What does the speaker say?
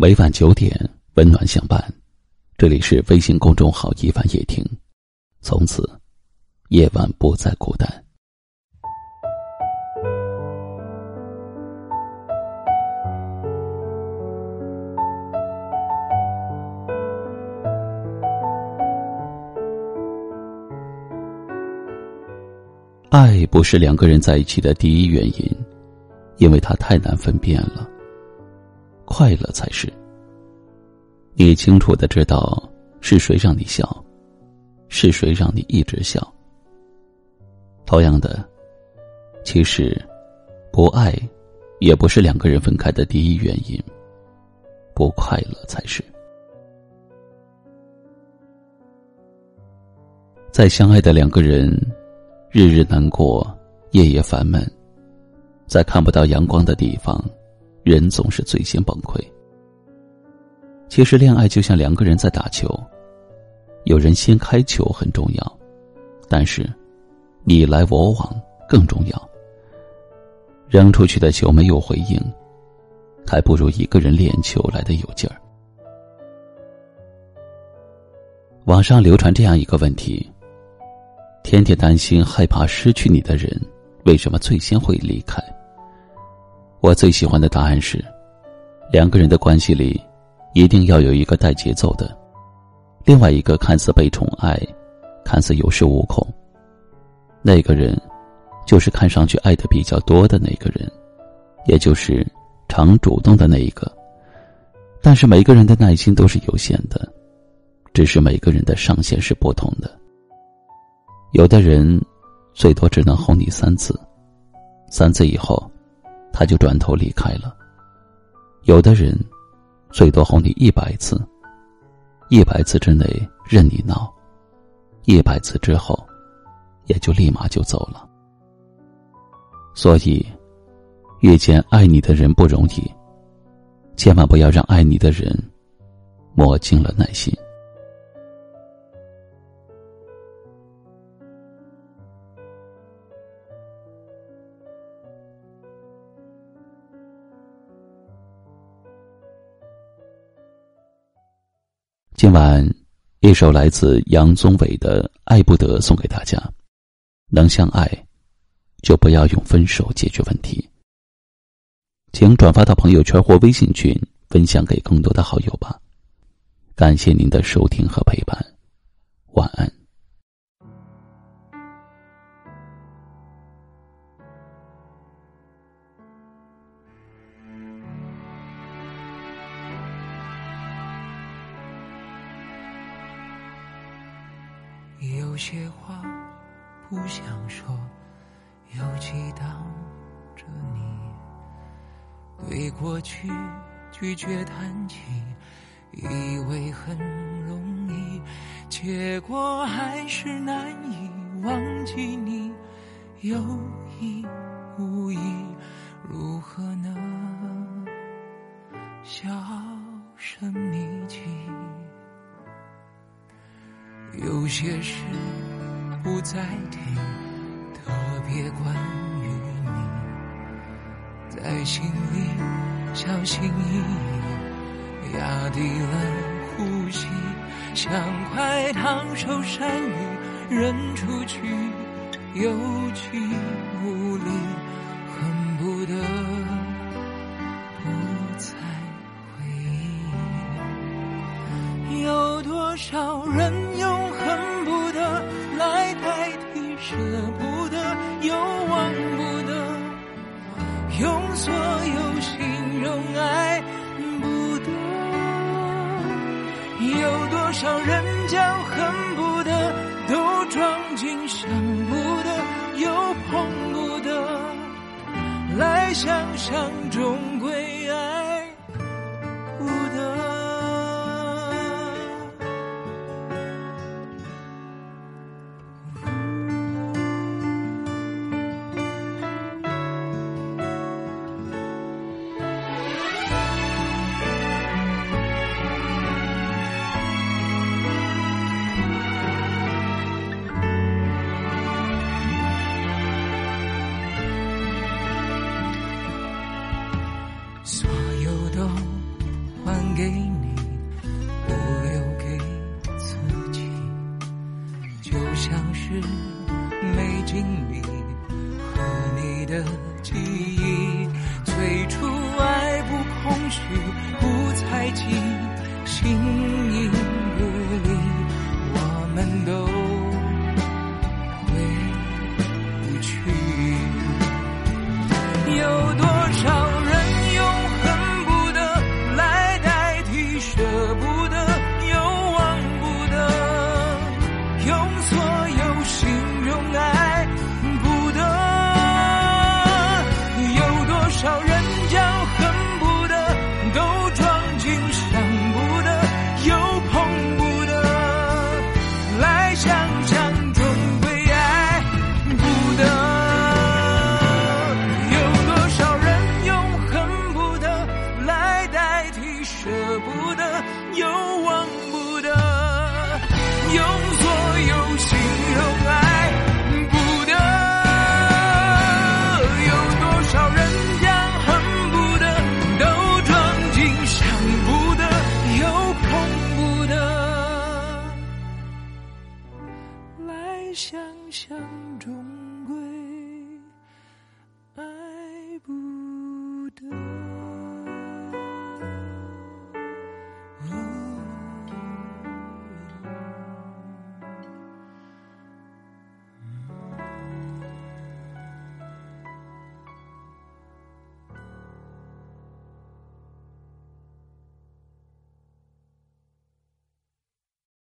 每晚九点，温暖相伴。这里是微信公众号“一晚夜听”，从此夜晚不再孤单。爱不是两个人在一起的第一原因，因为它太难分辨了。快乐才是。你清楚的知道是谁让你笑，是谁让你一直笑。同样的，其实不爱也不是两个人分开的第一原因。不快乐才是。在相爱的两个人，日日难过，夜夜烦闷，在看不到阳光的地方。人总是最先崩溃。其实，恋爱就像两个人在打球，有人先开球很重要，但是你来我往更重要。扔出去的球没有回应，还不如一个人练球来的有劲儿。网上流传这样一个问题：天天担心、害怕失去你的人，为什么最先会离开？我最喜欢的答案是：两个人的关系里，一定要有一个带节奏的，另外一个看似被宠爱，看似有恃无恐。那个人，就是看上去爱的比较多的那个人，也就是常主动的那一个。但是每个人的耐心都是有限的，只是每个人的上限是不同的。有的人，最多只能哄你三次，三次以后。他就转头离开了。有的人，最多哄你一百次，一百次之内任你闹，一百次之后，也就立马就走了。所以，遇见爱你的人不容易，千万不要让爱你的人磨尽了耐心。今晚，一首来自杨宗纬的《爱不得》送给大家。能相爱，就不要用分手解决问题。请转发到朋友圈或微信群，分享给更多的好友吧。感谢您的收听和陪伴，晚安。有些话不想说，又激荡着你。对过去拒绝谈起，以为很容易，结果还是难以忘记你。有意无意，如何能销声匿迹？有些事不再提，特别关于你，在心里小心翼翼，压低了呼吸，像块烫手山芋扔出去，有气无力，恨不得不再回忆。有多少人？舍不得，又忘不得，用所有形容爱不得。有多少人将恨不得都装进想不得，又碰不得，来想象终经历和你的记忆。不得，